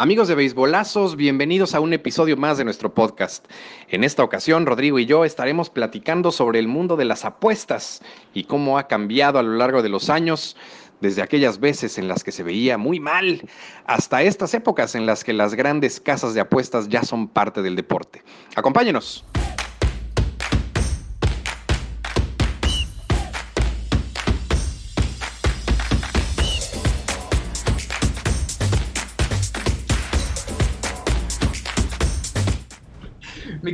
Amigos de Beisbolazos, bienvenidos a un episodio más de nuestro podcast. En esta ocasión, Rodrigo y yo estaremos platicando sobre el mundo de las apuestas y cómo ha cambiado a lo largo de los años, desde aquellas veces en las que se veía muy mal, hasta estas épocas en las que las grandes casas de apuestas ya son parte del deporte. Acompáñenos.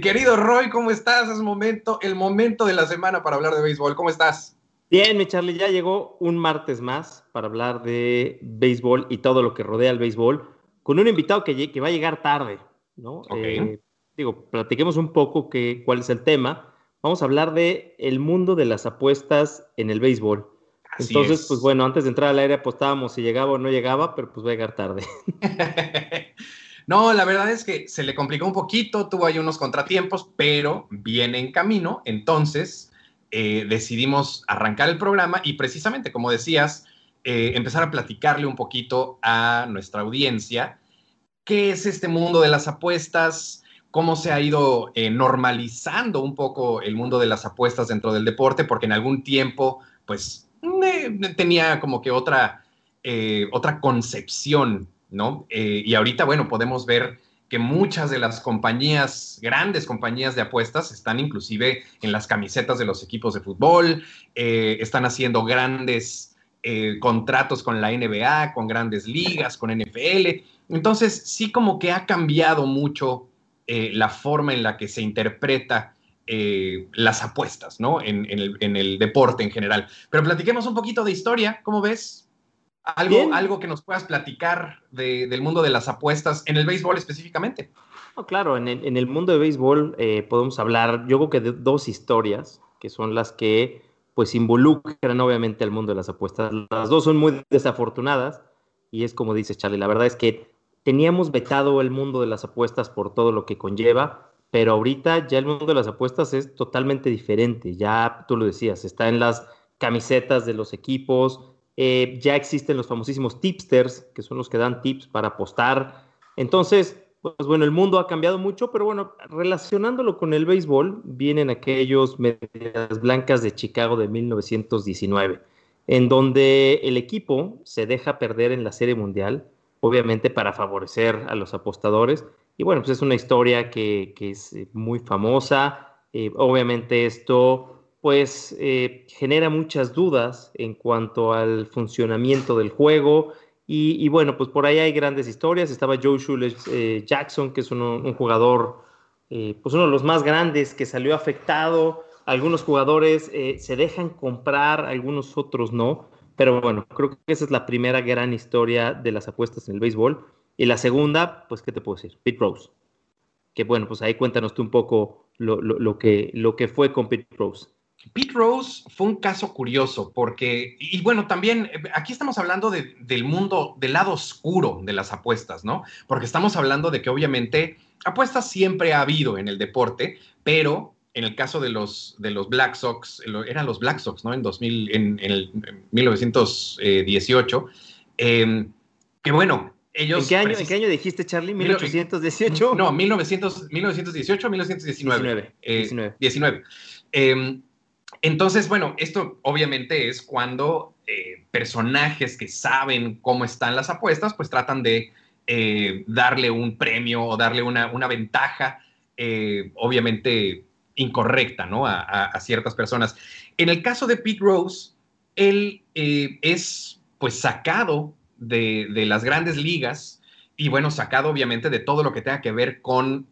Querido Roy, ¿cómo estás? Es momento, el momento de la semana para hablar de béisbol. ¿Cómo estás? Bien, mi Charlie, ya llegó un martes más para hablar de béisbol y todo lo que rodea al béisbol, con un invitado que, que va a llegar tarde, ¿no? Eh, digo, platiquemos un poco que, cuál es el tema. Vamos a hablar de el mundo de las apuestas en el béisbol. Entonces, pues bueno, antes de entrar al aire apostábamos si llegaba o no llegaba, pero pues va a llegar tarde. No, la verdad es que se le complicó un poquito, tuvo ahí unos contratiempos, pero viene en camino. Entonces eh, decidimos arrancar el programa y precisamente, como decías, eh, empezar a platicarle un poquito a nuestra audiencia qué es este mundo de las apuestas, cómo se ha ido eh, normalizando un poco el mundo de las apuestas dentro del deporte, porque en algún tiempo, pues, tenía como que otra, otra concepción ¿no? Eh, y ahorita, bueno, podemos ver que muchas de las compañías, grandes compañías de apuestas, están inclusive en las camisetas de los equipos de fútbol, eh, están haciendo grandes eh, contratos con la NBA, con grandes ligas, con NFL. Entonces, sí como que ha cambiado mucho la forma en la que se interpreta las apuestas, ¿no? En, el, en el deporte en general. Pero platiquemos un poquito de historia, ¿cómo ves? Algo, algo que nos puedas platicar del mundo de las apuestas en el béisbol específicamente. claro, en el, mundo de béisbol eh, podemos hablar, yo creo que de dos historias que son las que pues involucran obviamente al mundo de las apuestas. Las dos son muy desafortunadas y es como dice Charlie, la verdad es que teníamos vetado el mundo de las apuestas por todo lo que conlleva, pero ahorita ya el mundo de las apuestas es totalmente diferente. Ya tú lo decías, está en las camisetas de los equipos, eh, ya existen los famosísimos tipsters, que son los que dan tips para apostar. Entonces, pues bueno, el mundo ha cambiado mucho, pero bueno, relacionándolo con el béisbol, vienen aquellos medias blancas de Chicago de 1919, en donde el equipo se deja perder en la Serie Mundial, obviamente para favorecer a los apostadores. Y bueno, pues es una historia que, es muy famosa. Eh, obviamente esto pues eh, genera muchas dudas en cuanto al funcionamiento del juego. Y, bueno, pues por ahí hay grandes historias. Estaba Joe Shules eh, Jackson, que es un jugador, eh, pues uno de los más grandes que salió afectado. Algunos jugadores se dejan comprar, algunos otros no. Pero bueno, creo que esa es la primera gran historia de las apuestas en el béisbol. Y la segunda, pues, ¿qué te puedo decir? Pete Rose. Que bueno, pues ahí cuéntanos tú un poco lo, que, lo que fue con Pete Rose. Pete Rose fue un caso curioso porque, y bueno, también eh, aquí estamos hablando del mundo, del lado oscuro de las apuestas, ¿no? Porque estamos hablando de que obviamente apuestas siempre ha habido en el deporte, pero en el caso de los, de los Black Sox, eran los Black Sox, ¿no? En, 2000, en, el, 1918, em, que bueno, ellos... ¿En qué, año, ¿En qué año dijiste, Charlie? ¿1818? No, 1900, 1918, 1919. 19. 19. Entonces, bueno, esto obviamente es cuando eh, personajes que saben cómo están las apuestas, pues tratan de eh, darle un premio o darle una, ventaja, eh, obviamente incorrecta, ¿no? A, ciertas personas. En el caso de Pete Rose, él es pues sacado de, de las grandes ligas y bueno, sacado obviamente de todo lo que tenga que ver con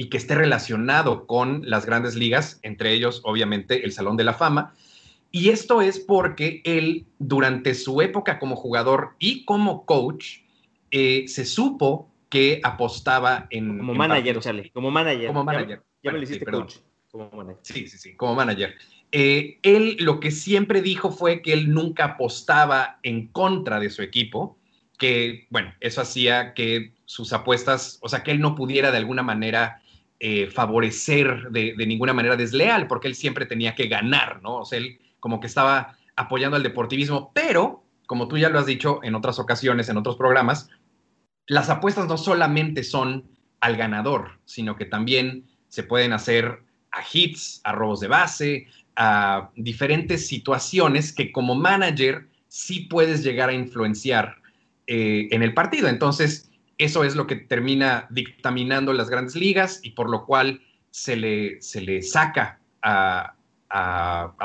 y que esté relacionado con las grandes ligas, entre ellos obviamente el Salón de la Fama. Y esto es porque él, durante su época como jugador y como coach, eh, se supo que apostaba en... Como manager, Charlie, como manager. Como manager. Ya, me lo hiciste coach. Como manager. Sí, sí, sí, como manager. Eh, él lo que siempre dijo fue que él nunca apostaba en contra de su equipo, que, bueno, eso hacía que sus apuestas, o sea, que él no pudiera de alguna manera eh, favorecer de, ninguna manera desleal, porque él siempre tenía que ganar, ¿no? O sea, él como que estaba apoyando al deportivismo, pero, como tú ya lo has dicho en otras ocasiones, en otros programas, las apuestas no solamente son al ganador, sino que también se pueden hacer a hits, a robos de base, a diferentes situaciones que como manager sí puedes llegar a influenciar eh, en el partido. Entonces, eso es lo que termina dictaminando las grandes ligas y por lo cual se le, se le saca a,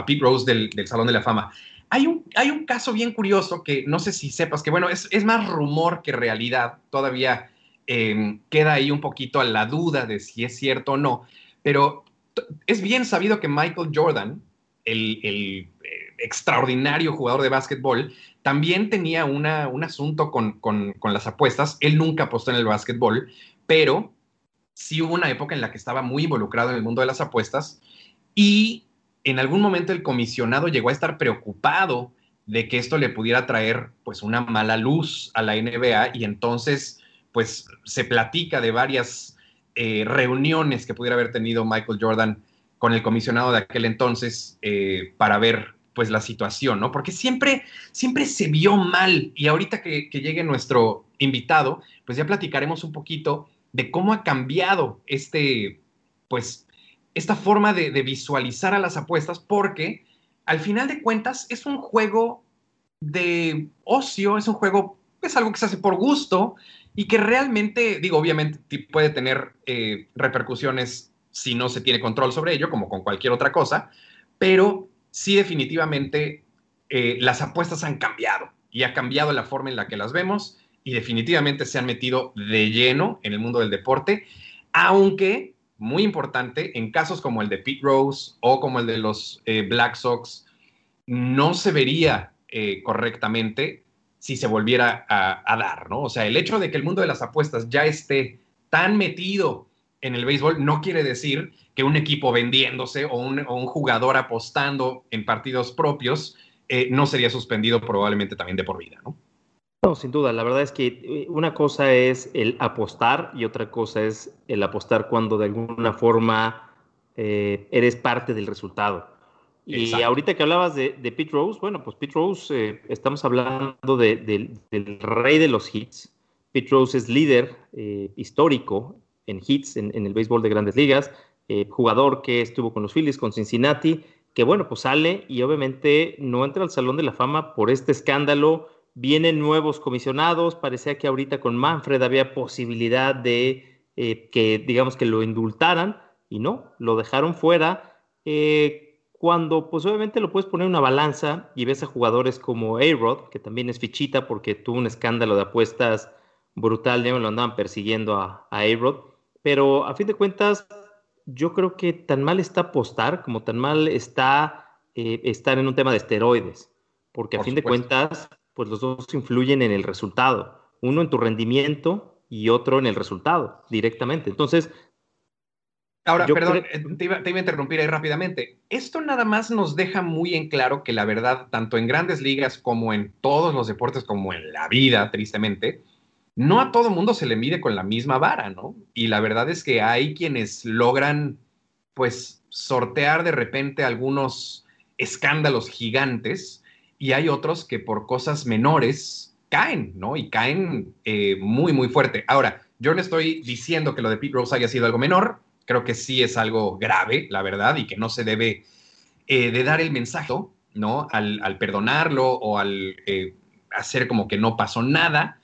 Pete Rose del, Salón de la Fama. Hay un, hay un, caso bien curioso que no sé si sepas, que bueno, es, es más rumor que realidad, todavía em, queda ahí un poquito a la duda de si es cierto o no, pero es bien sabido que Michael Jordan, el, eh, extraordinario jugador de básquetbol, también tenía un asunto con, las apuestas. Él nunca apostó en el básquetbol, pero sí hubo una época en la que estaba muy involucrado en el mundo de las apuestas y en algún momento el comisionado llegó a estar preocupado de que esto le pudiera traer pues una mala luz a la NBA y entonces pues se platica de varias eh, reuniones que pudiera haber tenido Michael Jordan con el comisionado de aquel entonces eh, para ver pues la situación, ¿no? Porque siempre, siempre se vio mal y ahorita que, llegue nuestro invitado, pues ya platicaremos un poquito de cómo ha cambiado este, pues, esta forma de, visualizar a las apuestas, porque al final de cuentas es un juego de ocio, es un juego, es algo que se hace por gusto y que realmente, digo, obviamente puede tener eh, repercusiones si no se tiene control sobre ello, como con cualquier otra cosa, pero sí definitivamente eh, las apuestas han cambiado y ha cambiado la forma en la que las vemos y definitivamente se han metido de lleno en el mundo del deporte, aunque, muy importante, en casos como el de Pete Rose o como el de los eh, Black Sox, no se vería eh, correctamente si se volviera a, a, dar, ¿no? O sea, el hecho de que el mundo de las apuestas ya esté tan metido en el béisbol no quiere decir que un equipo vendiéndose o un, jugador apostando en partidos propios eh, no sería suspendido probablemente también de por vida, ¿no? No, sin duda. La verdad es que eh, una cosa es el apostar y otra cosa es el apostar cuando de alguna forma eh, eres parte del resultado. Y ahorita que hablabas de, de, Pete Rose, bueno, pues Pete Rose, estamos hablando del rey de los hits. Pete Rose es líder histórico en hits en, el béisbol de grandes ligas, eh, jugador que estuvo con los Phillies, con Cincinnati, que bueno, pues sale y obviamente no entra al Salón de la Fama por este escándalo. Vienen nuevos comisionados, parecía que ahorita con Manfred había posibilidad de eh, que, digamos, que lo indultaran y no, lo dejaron fuera. Eh, cuando pues obviamente lo puedes poner en una balanza y ves a jugadores como A-Rod, que también es fichita porque tuvo un escándalo de apuestas brutal, me lo andaban persiguiendo a, a A-Rod, pero a fin de cuentas, yo creo que tan mal está apostar como tan mal está eh, estar en un tema de esteroides, porque a fin de cuentas, pues los dos influyen en el resultado, uno en tu rendimiento y otro en el resultado directamente. Entonces, Ahora, perdón, eh, te, iba, te, iba, a interrumpir ahí rápidamente. Esto nada más nos deja muy en claro que la verdad, tanto en grandes ligas como en todos los deportes, como en la vida, tristemente, no a todo mundo se le mide con la misma vara, ¿no? Y la verdad es que hay quienes logran, pues, sortear de repente algunos escándalos gigantes y hay otros que por cosas menores caen, ¿no? Y caen eh, muy, muy fuerte. Ahora, yo no estoy diciendo que lo de Pete Rose haya sido algo menor, creo que sí es algo grave, la verdad, y que no se debe eh, de dar el mensaje, ¿no? Al, perdonarlo o al eh, hacer como que no pasó nada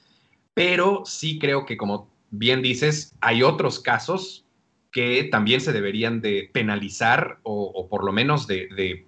pero sí creo que, como bien dices, hay otros casos que también se deberían de penalizar o, por lo menos de,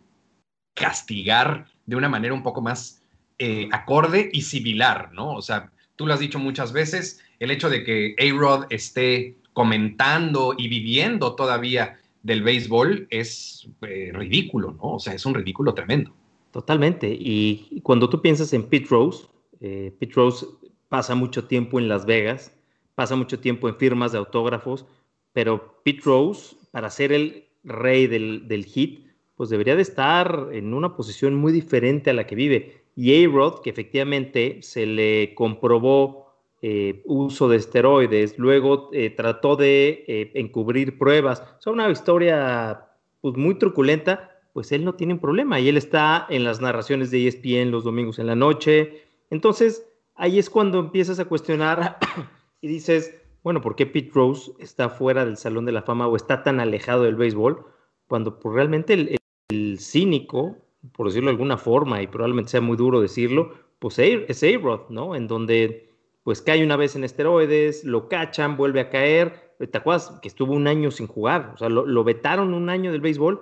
castigar de una manera un poco más eh, acorde y similar, ¿no? O sea, tú lo has dicho muchas veces, el hecho de que A-Rod esté comentando y viviendo todavía del béisbol es eh, ridículo, ¿no? O sea, es un ridículo tremendo. Totalmente. Y cuando tú piensas en Pete Rose, eh, Pete Rose pasa mucho tiempo en Las Vegas, pasa mucho tiempo en firmas de autógrafos, pero Pete Rose, para ser el rey del, hit, pues debería de estar en una posición muy diferente a la que vive. Y A-Rod, que efectivamente se le comprobó eh, uso de esteroides, luego eh, trató de eh, encubrir pruebas, o sea, una historia pues, muy truculenta, pues él no tiene un problema y él está en las narraciones de ESPN los domingos en la noche. Entonces, ahí es cuando empiezas a cuestionar y dices, bueno, ¿por qué Pete Rose está fuera del Salón de la Fama o está tan alejado del béisbol? Cuando pues, realmente el, cínico, por decirlo de alguna forma, y probablemente sea muy duro decirlo, pues es A-Rod, ¿no? En donde pues cae una vez en esteroides, lo cachan, vuelve a caer. ¿Te acuerdas que estuvo un año sin jugar? O sea, lo, vetaron un año del béisbol.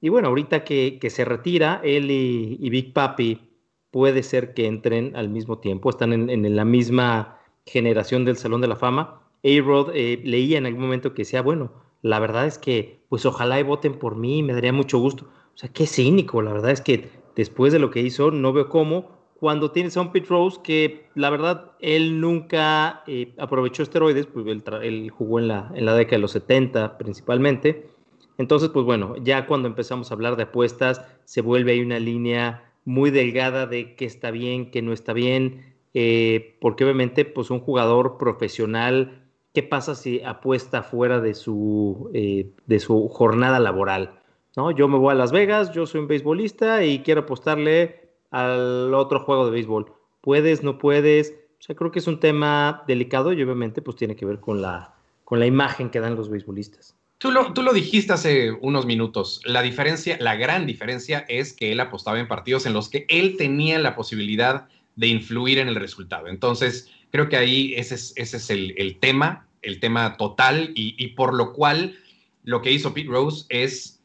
Y bueno, ahorita que, se retira, él y, Big Papi puede ser que entren al mismo tiempo, están en, la misma generación del Salón de la Fama. A-Rod eh, leía en algún momento que decía, bueno, la verdad es que, pues ojalá y voten por mí, me daría mucho gusto. O sea, qué cínico, la verdad es que después de lo que hizo, no veo cómo cuando tienes a un Pete Rose que la verdad él nunca eh, aprovechó esteroides, pues él, jugó en la, en la década de los 70 principalmente. Entonces, pues bueno, ya cuando empezamos a hablar de apuestas, se vuelve ahí una línea muy delgada de qué está bien, qué no está bien, eh, porque obviamente, pues un jugador profesional, ¿qué pasa si apuesta fuera de su, eh, de su jornada laboral? ¿No? Yo me voy a Las Vegas, yo soy un beisbolista y quiero apostarle al otro juego de béisbol. ¿Puedes, no puedes? O sea, creo que es un tema delicado y obviamente pues tiene que ver con la, con la imagen que dan los beisbolistas. Tú lo, tú lo dijiste hace unos minutos. La diferencia, la gran diferencia es que él apostaba en partidos en los que él tenía la posibilidad de influir en el resultado. Entonces, creo que ahí ese es, ese es el, tema, el tema total y, por lo cual lo que hizo Pete Rose es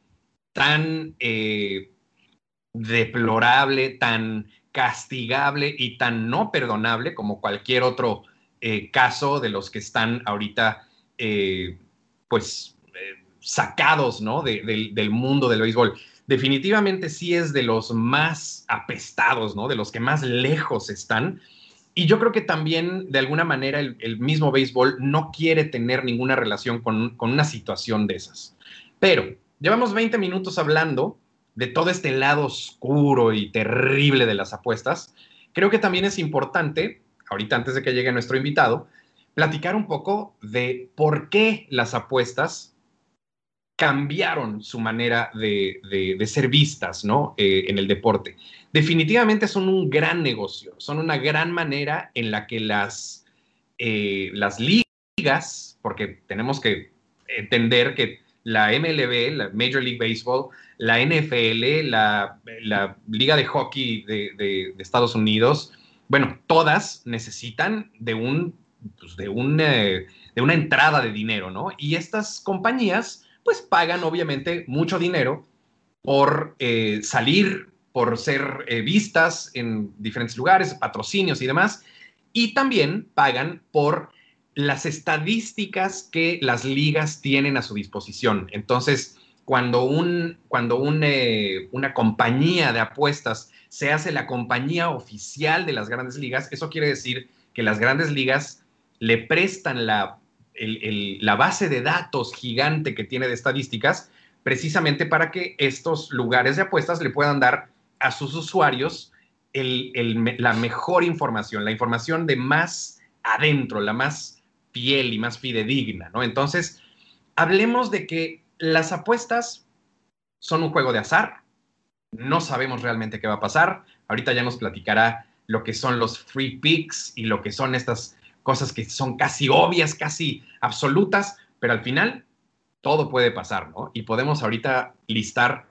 tan eh, deplorable, tan castigable y tan no perdonable como cualquier otro eh, caso de los que están ahorita, eh, pues, sacados, ¿no? del mundo del béisbol. Definitivamente sí es de los más apestados, ¿no? De los que más lejos están. Y yo creo que también, de alguna manera, el, mismo béisbol no quiere tener ninguna relación con, con una situación de esas. Pero llevamos 20 minutos hablando de todo este lado oscuro y terrible de las apuestas, creo que también es importante, ahorita antes de que llegue nuestro invitado, platicar un poco de por qué las apuestas cambiaron su manera de, ser vistas ¿no? Eh, en el deporte. Definitivamente son un gran negocio, son una gran manera en la que las, eh, las ligas, porque tenemos que entender que la MLB, la Major League Baseball, la NFL, la, Liga de Hockey de, Estados Unidos, bueno, todas necesitan de, un, pues, de, eh, de una entrada de dinero, ¿no? Y estas compañías, pues pagan obviamente mucho dinero por eh, salir, por ser eh, vistas en diferentes lugares, patrocinios y demás, y también pagan por las estadísticas que las ligas tienen a su disposición. Entonces, cuando, un, cuando eh, una compañía de apuestas se hace la compañía oficial de las grandes ligas, eso quiere decir que las grandes ligas le prestan la, la base de datos gigante que tiene de estadísticas precisamente para que estos lugares de apuestas le puedan dar a sus usuarios la mejor información, la información de más adentro, la más fiel y más fidedigna, ¿no? Entonces, hablemos de que las apuestas son un juego de azar, no sabemos realmente qué va a pasar, ahorita ya nos platicará lo que son los free picks y lo que son estas cosas que son casi obvias, casi absolutas, pero al final todo puede pasar, ¿no? Y podemos ahorita listar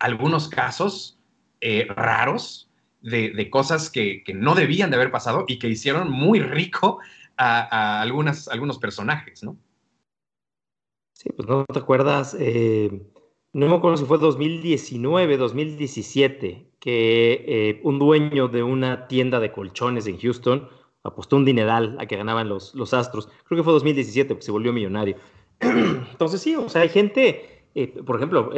algunos casos eh, raros de, cosas que, que, no debían de haber pasado y que hicieron muy rico a, algunas, algunos personajes, ¿no? Sí, pues no te acuerdas, eh, no me acuerdo si fue 2019, 2017, que eh, un dueño de una tienda de colchones en Houston apostó un dineral a que ganaban los, los Astros. Creo que fue 2017 porque se volvió millonario. Entonces sí, o sea, hay gente, eh, por ejemplo,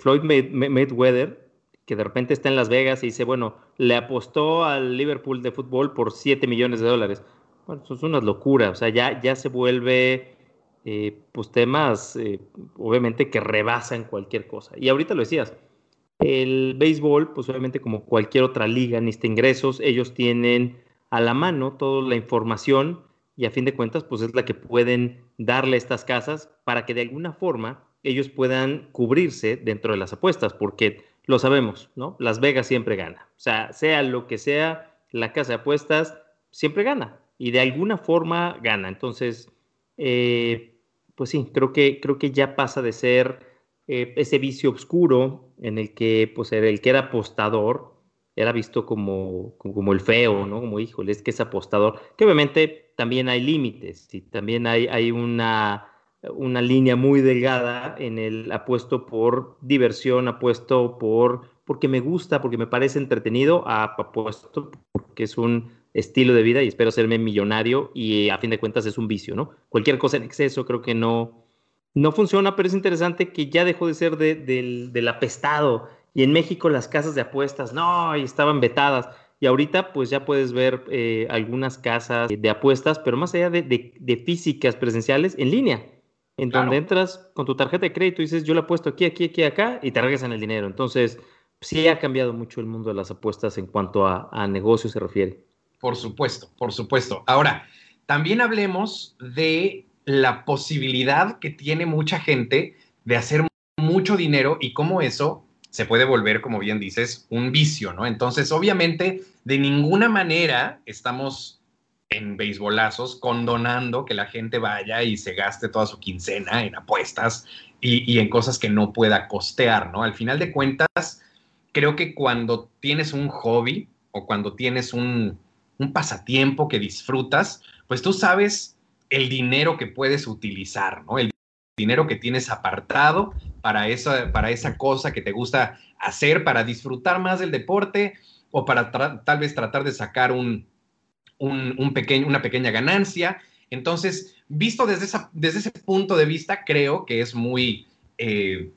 Floyd Mayweather, que de repente está en Las Vegas y dice, bueno, le apostó al Liverpool de fútbol por 7 millones de dólares. Bueno, eso es una locura, o sea, ya, ya se vuelve eh, pues temas eh, obviamente que rebasan cualquier cosa. Y ahorita lo decías, el béisbol, pues obviamente como cualquier otra liga necesita ingresos, ellos tienen a la mano toda la información y a fin de cuentas pues es la que pueden darle estas casas para que de alguna forma ellos puedan cubrirse dentro de las apuestas, porque lo sabemos, ¿no? Las Vegas siempre gana. O sea, sea lo que sea, la casa de apuestas siempre gana y de alguna forma gana. Entonces, eh, pues sí, creo que, creo que ya pasa de ser eh, ese vicio oscuro en el que pues, el que era apostador era visto como, como, el feo, ¿no? Como, híjole, es que es apostador. Que obviamente también hay límites y también hay, hay una, una línea muy delgada en el apuesto por diversión, apuesto por porque me gusta, porque me parece entretenido, apuesto porque es un estilo de vida y espero serme millonario y a fin de cuentas es un vicio, ¿no? Cualquier cosa en exceso creo que no, no funciona, pero es interesante que ya dejó de ser del, apestado y en México las casas de apuestas, no, y estaban vetadas. Y ahorita pues ya puedes ver eh, algunas casas de apuestas, pero más allá de, físicas presenciales, en línea, en donde entras con tu tarjeta de crédito y dices, yo la apuesto aquí, aquí, aquí, acá, y te regresan el dinero. Entonces, sí ha cambiado mucho el mundo de las apuestas en cuanto a, a negocios se refiere. Por supuesto, por supuesto. Ahora, también hablemos de la posibilidad que tiene mucha gente de hacer mucho dinero y cómo eso se puede volver, como bien dices, un vicio, ¿no? Entonces, obviamente, de ninguna manera estamos en beisbolazos condonando que la gente vaya y se gaste toda su quincena en apuestas y, en cosas que no pueda costear, ¿no? Al final de cuentas, creo que cuando tienes un hobby o cuando tienes un, un pasatiempo que disfrutas, pues tú sabes el dinero que puedes utilizar, ¿no? El dinero que tienes apartado para esa, para esa cosa que te gusta hacer, para disfrutar más del deporte o para tal vez tratar de sacar un, un, pequeño, una pequeña ganancia. Entonces, visto desde, esa, desde ese punto de vista, creo que es muy, eh,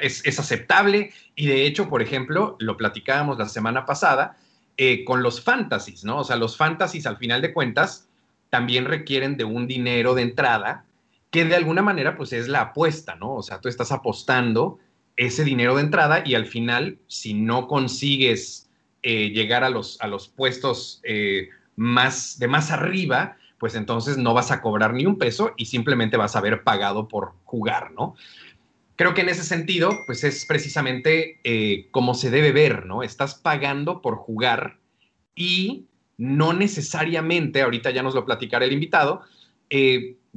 es, es, aceptable y de hecho, por ejemplo, lo platicábamos la semana pasada, eh, con los fantasies, ¿no? O sea, los fantasies al final de cuentas también requieren de un dinero de entrada que de alguna manera pues es la apuesta, ¿no? O sea, tú estás apostando ese dinero de entrada y al final, si no consigues eh, llegar a los, a los puestos eh, más, de más arriba, pues entonces no vas a cobrar ni un peso y simplemente vas a haber pagado por jugar, ¿no? creo que en ese sentido, pues es precisamente eh, como se debe ver, ¿no? Estás pagando por jugar y no necesariamente, ahorita ya nos lo platicará el invitado,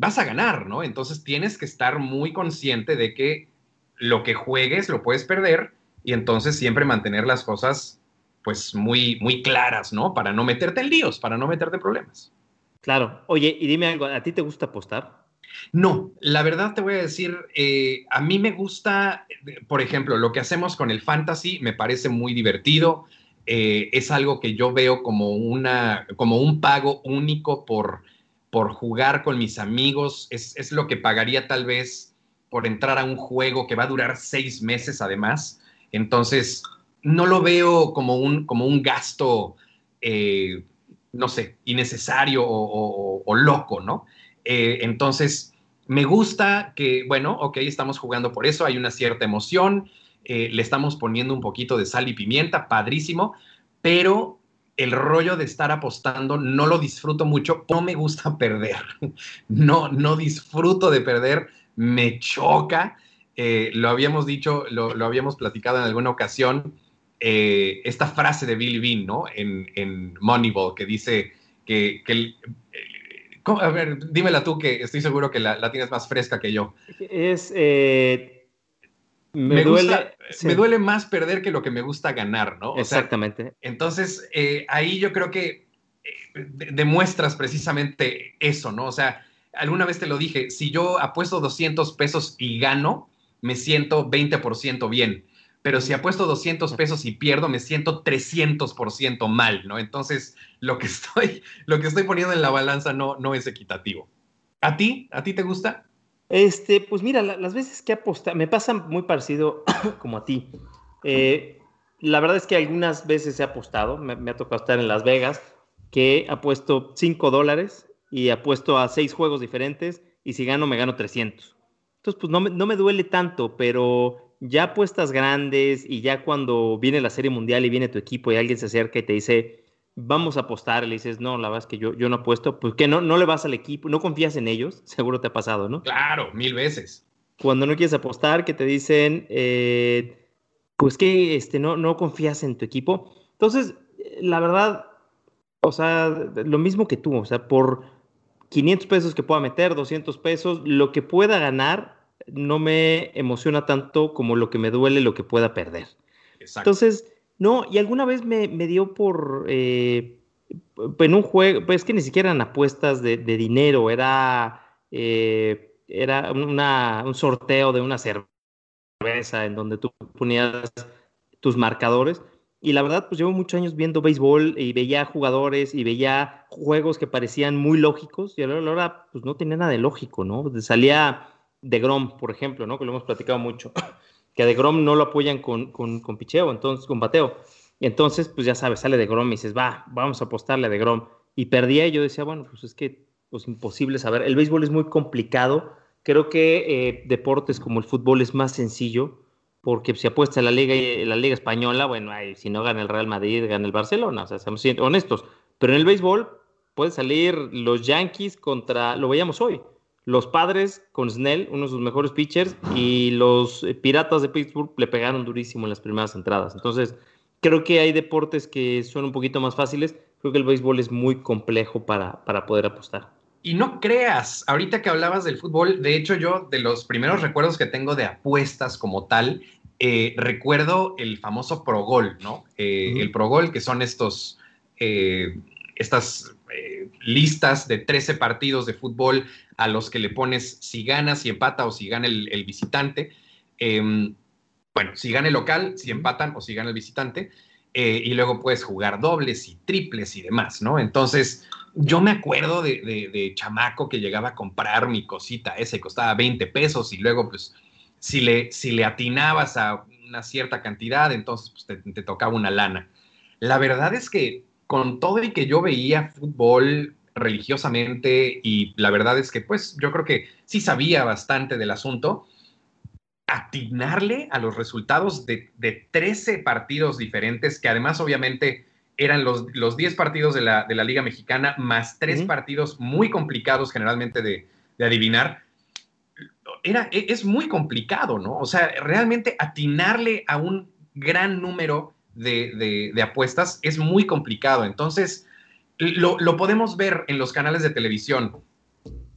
vas a ganar, ¿no? Entonces tienes que estar muy consciente de que lo que juegues lo puedes perder y entonces siempre mantener las cosas pues muy, muy claras, ¿no? Para no meterte en líos, para no meterte en problemas. Claro. Oye, y dime algo, ¿a ti te gusta apostar? No, la verdad te voy a decir, eh, a mí me gusta, por ejemplo, lo que hacemos con el fantasy me parece muy divertido. Eh, es algo que yo veo como, una, como un pago único por, por jugar con mis amigos. Es, es, lo que pagaría tal vez por entrar a un juego que va a durar seis meses además. Entonces, no lo veo como un, como un gasto, eh, no sé, innecesario o, o loco, ¿no? Eh, entonces, me gusta que, bueno, ok, estamos jugando por eso, hay una cierta emoción, eh, le estamos poniendo un poquito de sal y pimienta, padrísimo, pero el rollo de estar apostando no lo disfruto mucho, no me gusta perder, no, no disfruto de perder, me choca, eh, lo habíamos dicho, lo, habíamos platicado en alguna ocasión, esta frase de Billy Bean, ¿no? En, Moneyball, que dice que, que a ver, dímela tú, que estoy seguro que la, tienes más fresca que yo. Es. Eh, me, duele, me duele más perder que lo que me gusta ganar, ¿no? Exactamente. entonces, eh, ahí yo creo que eh, demuestras precisamente eso, ¿no? O sea, alguna vez te lo dije, si yo apuesto 200 pesos y gano, me siento 20% bien pero si apuesto 200 pesos y pierdo, me siento 300% mal, ¿no? Entonces, lo que estoy, lo que estoy poniendo en la balanza no, no es equitativo. ¿A ti? ¿A ti te gusta? Este, pues mira, las veces que aposta, me pasa muy parecido como a ti. Eh, la verdad es que algunas veces he apostado, me, ha tocado estar en Las Vegas, que apuesto 5 dólares y apuesto a 6 juegos diferentes y si gano me gano 300. Entonces, pues no me, no me duele tanto, pero ya apuestas grandes y ya cuando viene la Serie Mundial y viene tu equipo y alguien se acerca y te dice, vamos a apostar, le dices, no, la verdad es que yo, yo no apuesto, pues que no, no le vas al equipo, no confías en ellos, seguro te ha pasado, ¿no? Claro, mil veces. Cuando no quieres apostar, que te dicen, eh, pues que este, no, no confías en tu equipo. Entonces, la verdad, o sea, lo mismo que tú, o sea, por 500 pesos que pueda meter, 200 pesos, lo que pueda ganar no me emociona tanto como lo que me duele lo que pueda perder. Exacto. Entonces, no, y alguna vez me, dio por, eh, en un juego, pues es que ni siquiera eran apuestas de, dinero, era, eh, era un sorteo de una cerveza en donde tú ponías tus marcadores. Y la verdad, pues llevo muchos años viendo béisbol y veía jugadores y veía juegos que parecían muy lógicos y a la hora, pues no tenía nada de lógico, ¿no? Salía de Grom, por ejemplo, ¿no? Que lo hemos platicado mucho, que a de Grom no lo apoyan con, con, con picheo, entonces, con bateo. Y entonces, pues ya sabes, sale de Grom y dices, va, vamos a apostarle a de Grom. Y perdía y yo decía, bueno, pues es que, pues imposible saber. El béisbol es muy complicado. Creo que eh, deportes como el fútbol es más sencillo porque si apuesta en la liga, la liga española, bueno, si no gana el Real Madrid, gana el Barcelona, o sea, seamos honestos. Pero en el béisbol pueden salir los Yankees contra, lo veíamos hoy, los Padres con Snell, uno de sus mejores pitchers, y los Piratas de Pittsburgh le pegaron durísimo en las primeras entradas. Entonces, creo que hay deportes que son un poquito más fáciles. Creo que el béisbol es muy complejo para, para poder apostar. Y no creas, ahorita que hablabas del fútbol, de hecho yo de los primeros recuerdos que tengo de apuestas como tal, eh, recuerdo el famoso Pro Gol, ¿no? Eh, el Pro Gol, que son estos, eh, estas listas de 13 partidos de fútbol a los que le pones si gana, si empata o si gana el, visitante. Em, bueno, si gana el local, si empatan o si gana el visitante. y luego puedes jugar dobles y triples y demás, ¿no? Entonces, yo me acuerdo de, chamaco que llegaba a comprar mi cosita ese, costaba 20 pesos y luego pues si le, si le atinabas a una cierta cantidad, entonces pues, te, tocaba una lana. La verdad es que con todo y que yo veía fútbol religiosamente y la verdad es que pues yo creo que sí sabía bastante del asunto, atinarle a los resultados de, de 13 partidos diferentes que además obviamente eran los, los 10 partidos de la, Liga Mexicana más tres partidos muy complicados generalmente de, adivinar. Era, e, es muy complicado, ¿no? O sea, realmente atinarle a un gran número de, apuestas es muy complicado. Entonces, lo, podemos ver en los canales de televisión,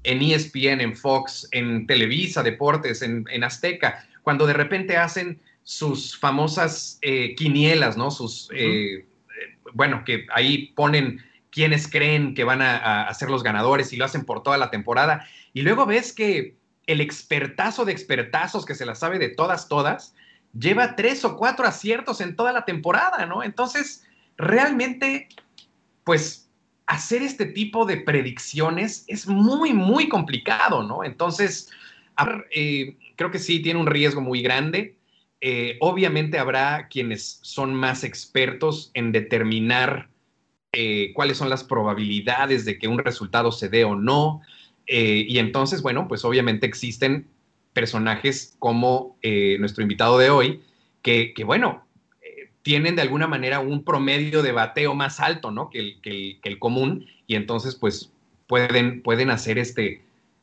en ESPN, en Fox, en Televisa, Deportes, en, Azteca, cuando de repente hacen sus famosas eh, quinielas, ¿no? Sus bueno, que ahí ponen quienes creen que van a, ser los ganadores y lo hacen por toda la temporada. Y luego ves que el expertazo de expertazos que se la sabe de todas, todas, lleva tres o cuatro aciertos en toda la temporada, ¿no? Entonces, realmente, pues, hacer este tipo de predicciones es muy, muy complicado, ¿no? Entonces, eh, creo que sí tiene un riesgo muy grande. Eh, obviamente habrá quienes son más expertos en determinar eh, cuáles son las probabilidades de que un resultado se dé o no. Y entonces, bueno, pues obviamente existen personajes como nuestro invitado de hoy, que, bueno, tienen de alguna manera un promedio de bateo más alto, ¿no? Que el, que el, común, y entonces, pues, pueden, pueden hacer este,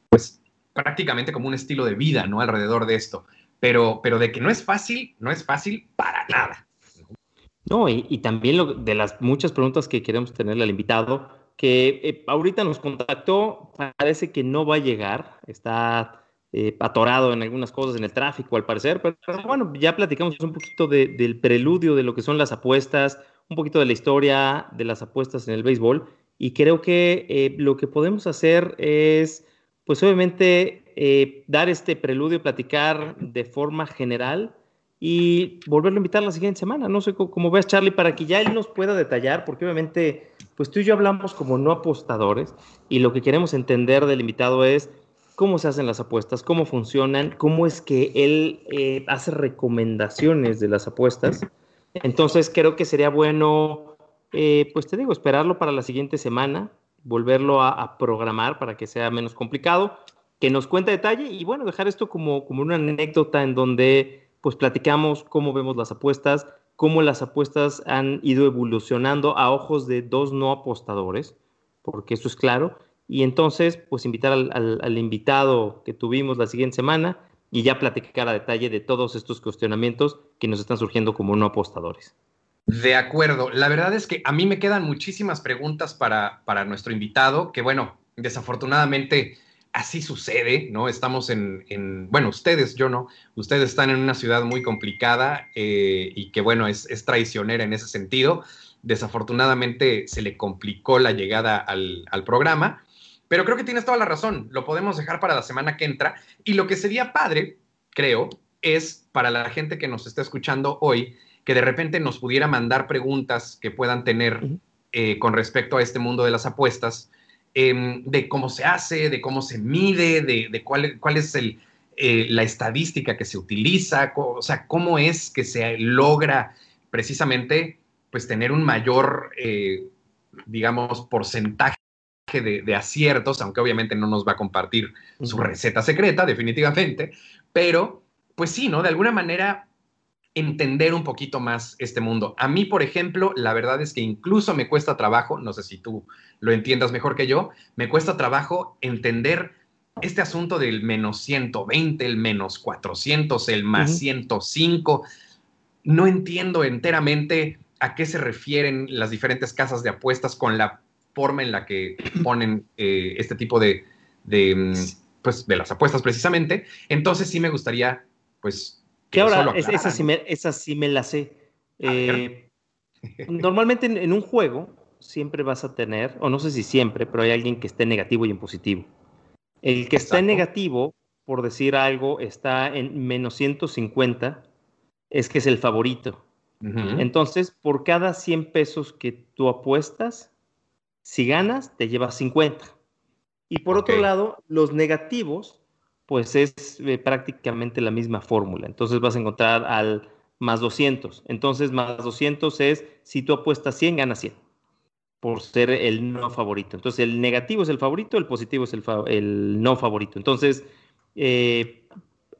pues, prácticamente como un estilo de vida, ¿no? Alrededor de esto pero, pero de que no es fácil, no es fácil para nada. No, y, también lo, de las muchas preguntas que queremos tenerle al invitado, que eh, ahorita nos contactó, parece que no va a llegar, está eh, atorado en algunas cosas en el tráfico al parecer, pero, bueno, ya platicamos un poquito del preludio de lo que son las apuestas, un poquito de la historia de las apuestas en el béisbol, y creo que eh, lo que podemos hacer es, pues obviamente eh, dar este preludio, platicar de forma general y volverlo a invitar la siguiente semana. No sé cómo, ves, Charlie, para que ya él nos pueda detallar, porque obviamente, pues tú y yo hablamos como no apostadores y lo que queremos entender del invitado es cómo se hacen las apuestas, cómo funcionan, cómo es que él eh, hace recomendaciones de las apuestas. Entonces creo que sería bueno, eh, pues te digo, esperarlo para la siguiente semana, volverlo a programar para que sea menos complicado que nos cuenta detalle y bueno, dejar esto como, como una anécdota en donde pues platicamos cómo vemos las apuestas, cómo las apuestas han ido evolucionando a ojos de dos no apostadores, porque eso es claro, y entonces pues invitar al, invitado que tuvimos la siguiente semana y ya platicar a detalle de todos estos cuestionamientos que nos están surgiendo como no apostadores. De acuerdo. La verdad es que a mí me quedan muchísimas preguntas para, para nuestro invitado, que bueno, desafortunadamente así sucede, ¿no? Estamos en, bueno, ustedes, yo no, ustedes están en una ciudad muy complicada eh, y que, bueno, es, es, traicionera en ese sentido. Desafortunadamente se le complicó la llegada al, al, programa, pero creo que tienes toda la razón, lo podemos dejar para la semana que entra. Y lo que sería padre, creo, es para la gente que nos está escuchando hoy, que de repente nos pudiera mandar preguntas que puedan tener eh, con respecto a este mundo de las apuestas Em, de cómo se hace, de cómo se mide, de, cuál, cuál, es el, eh, la estadística que se utiliza, o sea, cómo es que se logra precisamente pues tener un mayor, eh, digamos, porcentaje de, aciertos, aunque obviamente no nos va a compartir su receta secreta, definitivamente, pero pues sí, ¿no? De alguna manera entender un poquito más este mundo. A mí, por ejemplo, la verdad es que incluso me cuesta trabajo, no sé si tú lo entiendas mejor que yo, me cuesta trabajo entender este asunto del menos 120, el menos 400, el más 105. No entiendo enteramente a qué se refieren las diferentes casas de apuestas con la forma en la que ponen eh, este tipo de, de, mm, pues, de las apuestas precisamente. Entonces sí me gustaría, pues, que ahora, esa, sí me, esa, sí me, la sé. Eh, normalmente en, un juego siempre vas a tener, o no sé si siempre, pero hay alguien que esté negativo y en positivo. El que está en negativo, por decir algo, está en menos 150, es que es el favorito. Entonces, por cada 100 pesos que tú apuestas, si ganas, te llevas 50. Y por otro lado, los negativos pues es eh, prácticamente la misma fórmula. Entonces vas a encontrar al más 200. Entonces más 200 es, si tú apuestas 100, ganas 100, por ser el no favorito. Entonces el negativo es el favorito, el positivo es el, no favorito. Entonces, eh,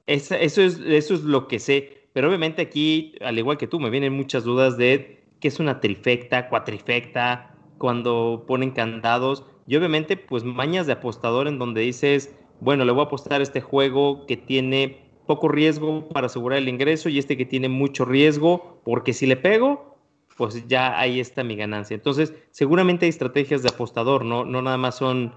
eso, es, eso es lo que sé. Pero obviamente aquí, al igual que tú, me vienen muchas dudas de qué es una trifecta, cuatrifecta, cuando ponen candados. Y obviamente, pues mañas de apostador en donde dices bueno, le voy a apostar este juego que tiene poco riesgo para asegurar el ingreso y este que tiene mucho riesgo, porque si le pego, pues ya ahí está mi ganancia. Entonces, seguramente hay estrategias de apostador, no, no nada más son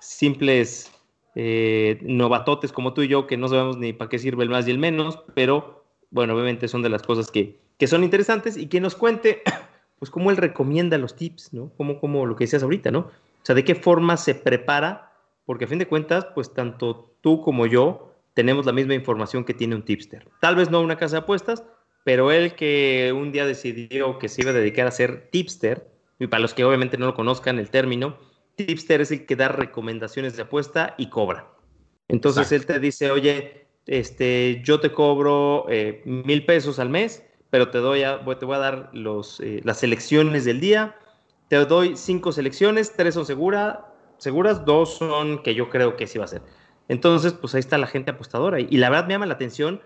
simples eh, novatotes como tú y yo, que no sabemos ni para qué sirve el más y el menos, pero bueno, obviamente son de las cosas que, que son interesantes y que nos cuente, pues cómo él recomienda los tips, ¿no? Como, como lo que decías ahorita, ¿no? O sea, de qué forma se prepara porque a fin de cuentas, pues tanto tú como yo tenemos la misma información que tiene un tipster. Tal vez no una casa de apuestas, pero él que un día decidió que se iba a dedicar a ser tipster, y para los que obviamente no lo conozcan el término, tipster es el que da recomendaciones de apuesta y cobra. Entonces él te dice, oye, este, yo te cobro eh, mil pesos al mes, pero te doy a, te voy a dar los, eh, las selecciones del día, te doy cinco selecciones, tres son seguras, seguras, dos son que yo creo que sí va a ser. Entonces, pues ahí está la gente apostadora. Y la verdad me llama la atención,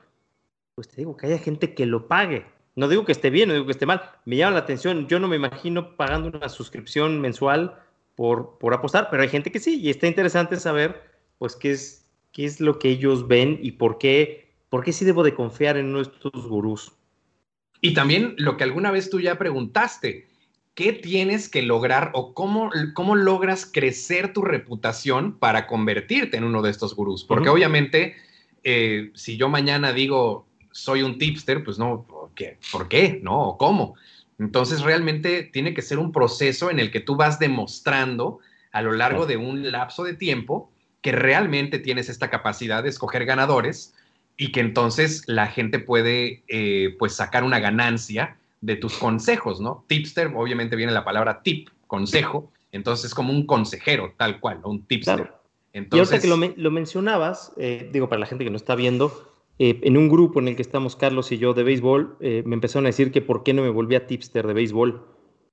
pues te digo, que haya gente que lo pague. No digo que esté bien, no digo que esté mal. Me llama la atención. Yo no me imagino pagando una suscripción mensual por, por apostar, pero hay gente que sí. Y está interesante saber, pues, qué es, qué es lo que ellos ven y por qué, por qué sí debo de confiar en nuestros gurús. Y también lo que alguna vez tú ya preguntaste, ¿qué tienes que lograr o cómo, cómo logras crecer tu reputación para convertirte en uno de estos gurús? Porque obviamente, eh, si yo mañana digo, soy un tipster, pues no, ¿qué? ¿por qué? ¿No? ¿O cómo? Entonces, realmente tiene que ser un proceso en el que tú vas demostrando a lo largo de un lapso de tiempo que realmente tienes esta capacidad de escoger ganadores y que entonces la gente puede eh, pues sacar una ganancia de tus consejos, ¿no? Tipster, obviamente viene la palabra tip, consejo, entonces es como un consejero, tal cual, un tipster. Entonces, y ahorita que lo, mencionabas, eh, digo, para la gente que no está viendo, eh, en un grupo en el que estamos Carlos y yo de béisbol, eh, me empezaron a decir que por qué no me volvía tipster de béisbol.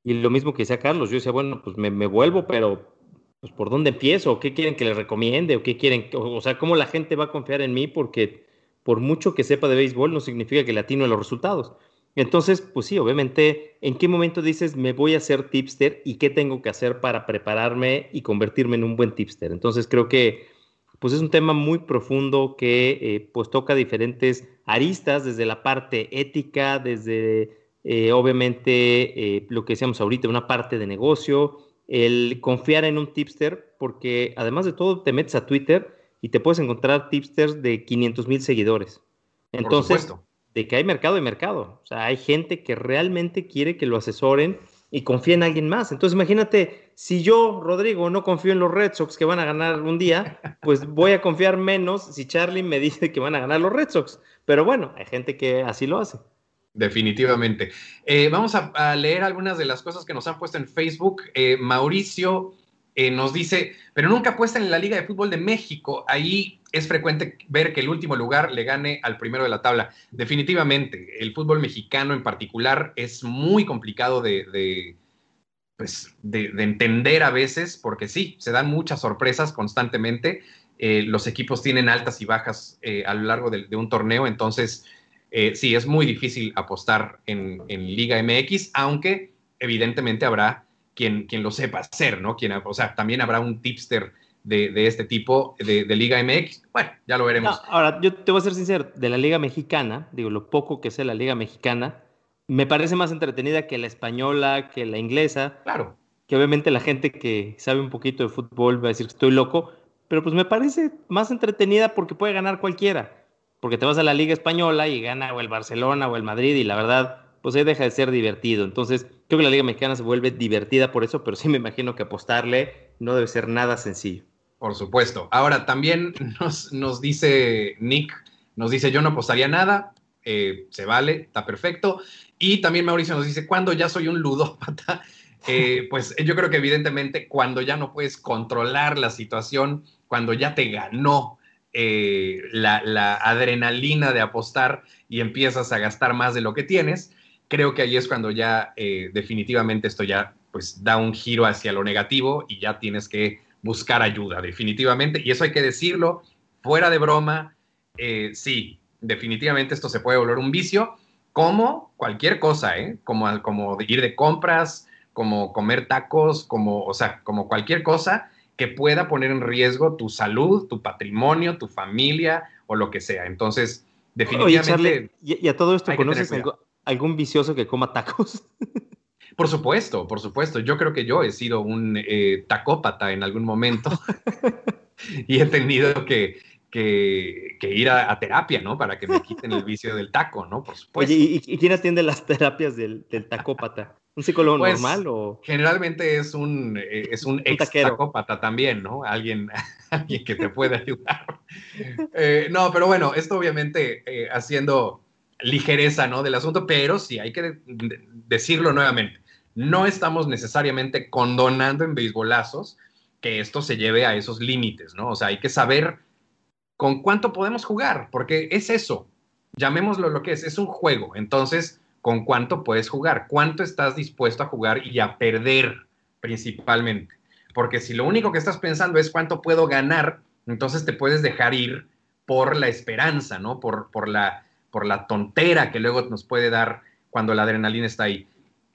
Y lo mismo que decía Carlos, yo decía, bueno, pues me, vuelvo, pero pues por dónde empiezo, qué quieren que le recomiende, o qué quieren, o, sea, cómo la gente va a confiar en mí, porque por mucho que sepa de béisbol no significa que le atino a los resultados. Entonces, pues sí, obviamente, ¿en qué momento dices me voy a ser tipster y qué tengo que hacer para prepararme y convertirme en un buen tipster? Entonces, creo que pues es un tema muy profundo que eh, pues toca diferentes aristas desde la parte ética, desde eh, obviamente eh, lo que decíamos ahorita, una parte de negocio, el confiar en un tipster, porque además de todo te metes a Twitter y te puedes encontrar tipsters de 500 mil seguidores. Entonces, de que hay mercado y mercado. O sea, hay gente que realmente quiere que lo asesoren y confía en alguien más. Entonces, imagínate, si yo, Rodrigo, no confío en los Red Sox que van a ganar un día, pues voy a confiar menos si Charlie me dice que van a ganar los Red Sox. Pero bueno, hay gente que así lo hace. Definitivamente. Eh, vamos a, leer algunas de las cosas que nos han puesto en Facebook. Eh, Mauricio eh, nos dice, pero nunca apuestan en la Liga de Fútbol de México. Ahí es frecuente ver que el último lugar le gane al primero de la tabla. Definitivamente, el fútbol mexicano en particular es muy complicado de, pues, de, entender a veces, porque sí, se dan muchas sorpresas constantemente. Eh, los equipos tienen altas y bajas eh, a lo largo de, un torneo, entonces sí, es muy difícil apostar en, en Liga MX, aunque evidentemente habrá quien, lo sepa hacer, ¿no? Quien, o sea, también habrá un tipster de, este tipo de, Liga MX. Bueno, ya lo veremos. ahora, yo te voy a ser sincero, de la Liga Mexicana, digo, lo poco que sé la Liga Mexicana, me parece más entretenida que la española, que la inglesa. Claro. Que obviamente la gente que sabe un poquito de fútbol va a decir que estoy loco, pero pues me parece más entretenida porque puede ganar cualquiera. Porque te vas a la Liga Española y gana o el Barcelona o el Madrid y la verdad, pues ahí deja de ser divertido. Entonces, creo que la Liga Mexicana se vuelve divertida por eso, pero sí me imagino que apostarle no debe ser nada sencillo. Por supuesto. Ahora, también nos, nos dice Nick, nos dice, yo no apostaría nada, eh, se vale, está perfecto. Y también Mauricio nos dice, cuando ya soy un ludópata, eh, pues yo creo que evidentemente cuando ya no puedes controlar la situación, cuando ya te ganó eh, la, la, adrenalina de apostar y empiezas a gastar más de lo que tienes, creo que ahí es cuando ya eh, definitivamente esto ya pues da un giro hacia lo negativo y ya tienes que buscar ayuda, definitivamente. Y eso hay que decirlo, fuera de broma, eh, sí, definitivamente esto se puede volver un vicio, como cualquier cosa, ¿eh? Como, como ir de compras, como comer tacos, como, o sea, como cualquier cosa que pueda poner en riesgo tu salud, tu patrimonio, tu familia o lo que sea. Entonces, definitivamente... y, a todo esto, ¿conoces algo, algún vicioso que coma tacos? Por supuesto, por supuesto. Yo creo que yo he sido un eh, tacópata en algún momento y he tenido que, ir a, terapia, ¿no? Para que me quiten el vicio del taco, ¿no? Por supuesto. Oye, ¿y, quién atiende las terapias del, tacópata? ¿Un psicólogo pues, normal o...? Generalmente es un, eh, es un, ex tacópata también, ¿no? Alguien, alguien que te puede ayudar. Eh, no, pero bueno, esto obviamente haciendo ligereza ¿no? del asunto, pero sí hay que decirlo nuevamente. No estamos necesariamente condonando en beisbolazos que esto se lleve a esos límites, ¿no? O sea, hay que saber con cuánto podemos jugar, porque es eso, llamémoslo lo que es, es un juego. Entonces, ¿con cuánto puedes jugar? ¿Cuánto estás dispuesto a jugar y a perder principalmente? Porque si lo único que estás pensando es cuánto puedo ganar, entonces te puedes dejar ir por la esperanza, ¿no? Por, por la por la tontera que luego nos puede dar cuando la adrenalina está ahí.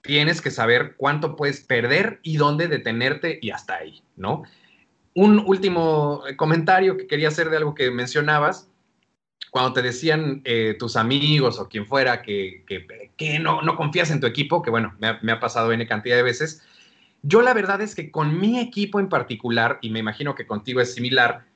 Tienes que saber cuánto puedes perder y dónde detenerte y hasta ahí, ¿no? Un último eh, comentario que quería hacer de algo que mencionabas, cuando te decían eh, tus amigos o quien fuera que, que, no, no, confías en tu equipo, que bueno, me ha, me ha pasado N cantidad de veces, yo la verdad es que con mi equipo en particular, y me imagino que contigo es similar,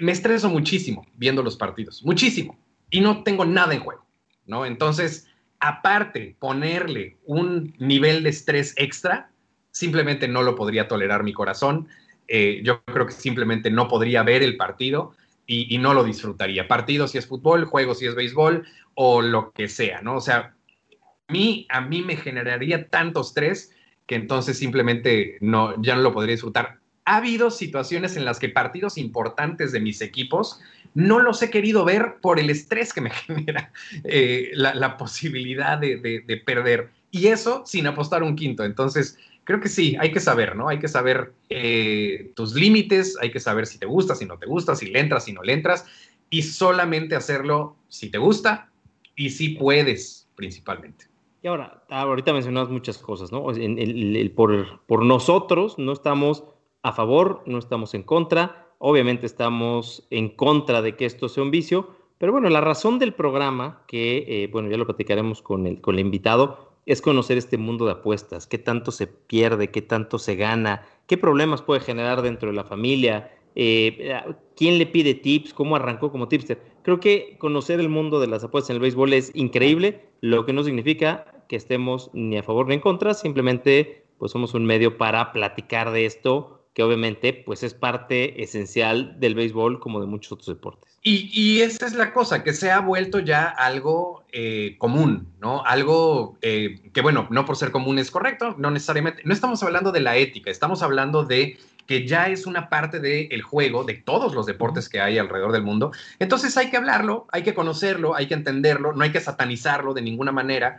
me estreso muchísimo viendo los partidos, muchísimo y no tengo nada en juego, ¿no? Entonces, aparte, ponerle un nivel de estrés extra, simplemente no lo podría tolerar mi corazón. Eh, yo creo que simplemente no podría ver el partido y, no lo disfrutaría. Partido si es fútbol, juego si es béisbol o lo que sea, ¿no? O sea, a mí, a mí me generaría tanto estrés que entonces simplemente no, ya no lo podría disfrutar. Ha habido situaciones en las que partidos importantes de mis equipos no los he querido ver por el estrés que me genera eh, la, posibilidad de, perder. Y eso sin apostar un quinto. Entonces, creo que sí, hay que saber, ¿no? Hay que saber eh, tus límites, hay que saber si te gusta, si no te gusta, si le entras, si no le entras, y solamente hacerlo si te gusta y si puedes, principalmente. Y ahora, ahorita mencionas muchas cosas, ¿no? por, por nosotros no estamos a favor, no estamos en contra Obviamente estamos en contra de que esto sea un vicio, Pero bueno, la razón del programa, que eh, bueno, ya lo platicaremos con el, con el invitado, es conocer este mundo de apuestas, qué tanto se pierde, qué tanto se gana, qué problemas puede generar dentro de la familia, eh, quién le pide tips, cómo arrancó como tipster. Creo que conocer el mundo de las apuestas en el béisbol es increíble, lo que no significa que estemos ni a favor ni en contra, simplemente pues somos un medio para platicar de esto que obviamente pues es parte esencial del béisbol como de muchos otros deportes. Y, y esa es la cosa, que se ha vuelto ya algo eh, común, ¿no? Algo eh, que, bueno, no por ser común es correcto, no necesariamente, no estamos hablando de la ética, estamos hablando de que ya es una parte del juego de todos los deportes que hay alrededor del mundo. Entonces hay que hablarlo, hay que conocerlo, hay que entenderlo, no hay que satanizarlo de ninguna manera,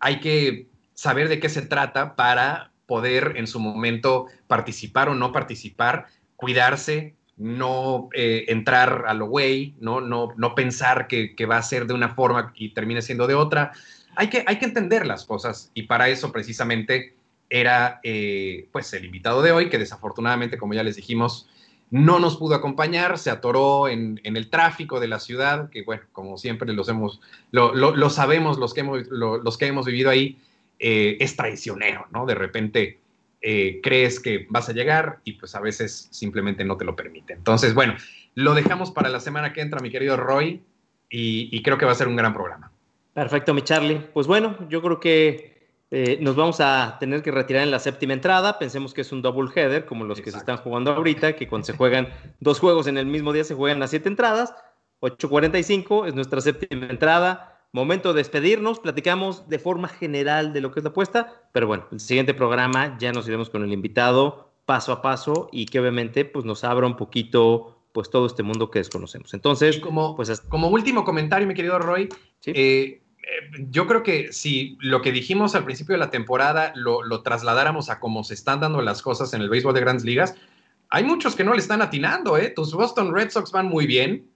hay que saber de qué se trata para poder en su momento participar o no participar, cuidarse, no eh, entrar a lo güey, ¿no? No, no pensar que, va a ser de una forma y termine siendo de otra. Hay que, hay que entender las cosas y para eso precisamente era eh, pues el invitado de hoy, que desafortunadamente, como ya les dijimos, no nos pudo acompañar, se atoró en, el tráfico de la ciudad, que bueno, como siempre los hemos, lo, sabemos los que hemos, los que hemos vivido ahí, eh, es traicionero, ¿no? De repente eh, crees que vas a llegar y pues a veces simplemente no te lo permite. Entonces, bueno, lo dejamos para la semana que entra, mi querido Roy, y, creo que va a ser un gran programa. Perfecto, mi Charlie. Pues bueno, yo creo que eh, nos vamos a tener que retirar en la séptima entrada. Pensemos que es un double header, como los que se están jugando ahorita, que cuando se juegan dos juegos en el mismo día se juegan las siete entradas. 8.45 es nuestra séptima entrada momento de despedirnos, platicamos de forma general de lo que es la apuesta, pero bueno, el siguiente programa ya nos iremos con el invitado paso a paso y que obviamente pues nos abra un poquito pues todo este mundo que desconocemos. Entonces, como, pues, como último comentario, mi querido Roy, eh, eh, yo creo que si lo que dijimos al principio de la temporada lo, lo, trasladáramos a cómo se están dando las cosas en el béisbol de grandes ligas, hay muchos que no le están atinando, ¿eh? Tus Boston Red Sox van muy bien,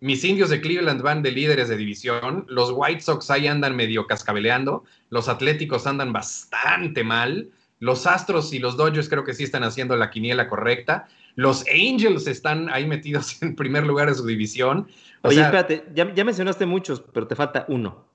mis indios de Cleveland van de líderes de división, los White Sox ahí andan medio cascabeleando, los Atléticos andan bastante mal, los Astros y los Dodgers creo que sí están haciendo la quiniela correcta, los Angels están ahí metidos en primer lugar de su división. Oye, espérate, ya, mencionaste muchos, pero te falta uno.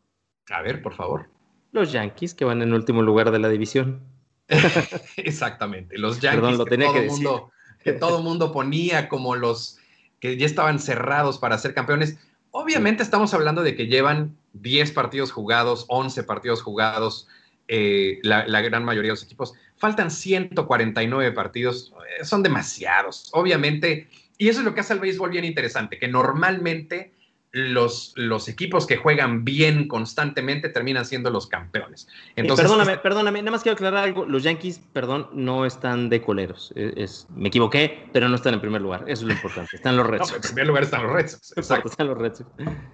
A ver, por favor. Los Yankees, que van en último lugar de la división. Exactamente, los Yankees que, todo que, mundo, que todo mundo ponía como los que ya estaban cerrados para ser campeones. Obviamente estamos hablando de que llevan 10 partidos jugados, 11 partidos jugados, eh, la, la, gran mayoría de los equipos. Faltan 149 partidos, eh, son demasiados. Obviamente, y eso es lo que hace al béisbol bien interesante, que normalmente los, los equipos que juegan bien constantemente terminan siendo los campeones. Entonces, perdóname, perdóname, nada más quiero aclarar algo. Los Yankees, perdón, no están de coleros. Es, me equivoqué, pero no están en primer lugar. Eso es lo importante. Están los Red Sox. en primer lugar están los Red Sox. Exacto. Están los Red Sox.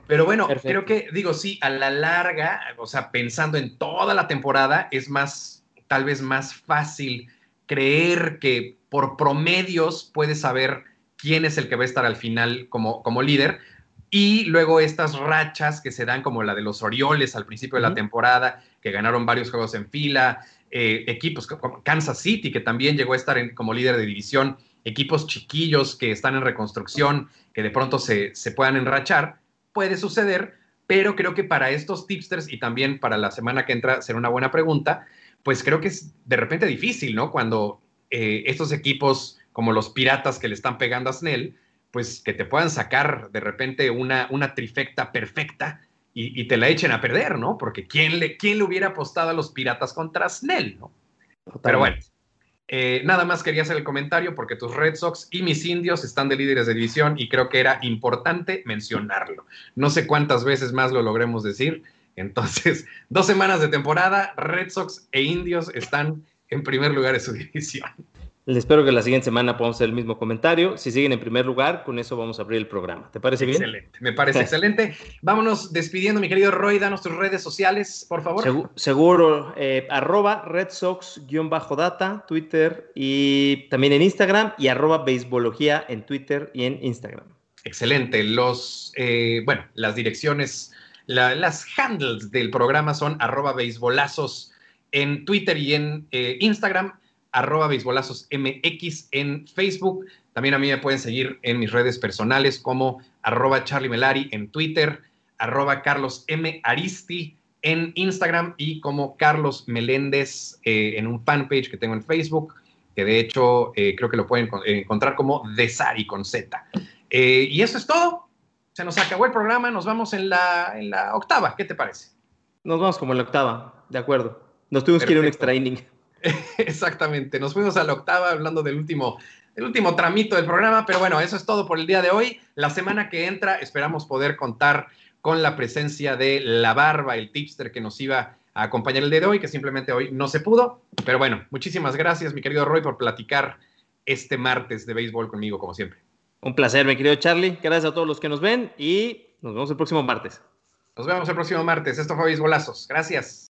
Pero bueno, creo que, digo, sí, a la larga, o sea, pensando en toda la temporada, es más, tal vez más fácil creer que por promedios puedes saber quién es el que va a estar al final como, como líder y luego estas rachas que se dan como la de los Orioles al principio de la temporada, que ganaron varios juegos en fila, eh, equipos como Kansas City, que también llegó a estar como líder de división, equipos chiquillos que están en reconstrucción, que de pronto se, puedan enrachar, puede suceder, pero creo que para estos tipsters y también para la semana que entra será una buena pregunta, pues creo que es de repente difícil, ¿no? Cuando eh, estos equipos como los piratas que le están pegando a Snell, pues que te puedan sacar de repente una, una trifecta perfecta y, te la echen a perder, ¿no? Porque ¿quién le, quién le hubiera apostado a los piratas contra Snell, ¿no? Pero bueno, eh, nada más quería hacer el comentario porque tus Red Sox y mis indios están de líderes de división y creo que era importante mencionarlo. No sé cuántas veces más lo logremos decir. Entonces, dos semanas de temporada, Red Sox e indios están en primer lugar de su división. Les espero que la siguiente semana podamos hacer el mismo comentario. Si siguen en primer lugar, con eso vamos a abrir el programa. ¿Te parece bien? Excelente, me parece excelente. Vámonos despidiendo, mi querido Roy. Danos tus redes sociales, por favor. Seguro, eh, arroba Red Sox-data, Twitter y también en Instagram y arroba Beisbología en Twitter y en Instagram. Excelente. Los, eh, bueno, las direcciones, las handles del programa son arroba beisbolazos en Twitter y en eh, Instagram arroba beisbolazos MX en Facebook. También a mí me pueden seguir en mis redes personales como arroba Charlie Melari en Twitter, arroba Carlos M. Aristi en Instagram y como Carlos Meléndez eh, en un fanpage que tengo en Facebook, que de hecho eh, creo que lo pueden encontrar como Desari con Z. Eh, y eso es todo. Se nos acabó el programa, nos vamos en la, en la octava. ¿Qué te parece? Nos vamos como en la octava, de acuerdo. Nos tuvimos que ir a un extra inning. Exactamente, nos fuimos a la octava hablando del último, del último tramito del programa, pero bueno, eso es todo por el día de hoy. La semana que entra esperamos poder contar con la presencia de la barba, el tipster que nos iba a acompañar el día de hoy, que simplemente hoy no se pudo. Pero bueno, muchísimas gracias, mi querido Roy, por platicar este martes de béisbol conmigo, como siempre. Un placer, mi querido Charlie. Gracias a todos los que nos ven y nos vemos el próximo martes. Nos vemos el próximo martes. Esto fue Béisbolazos. Gracias.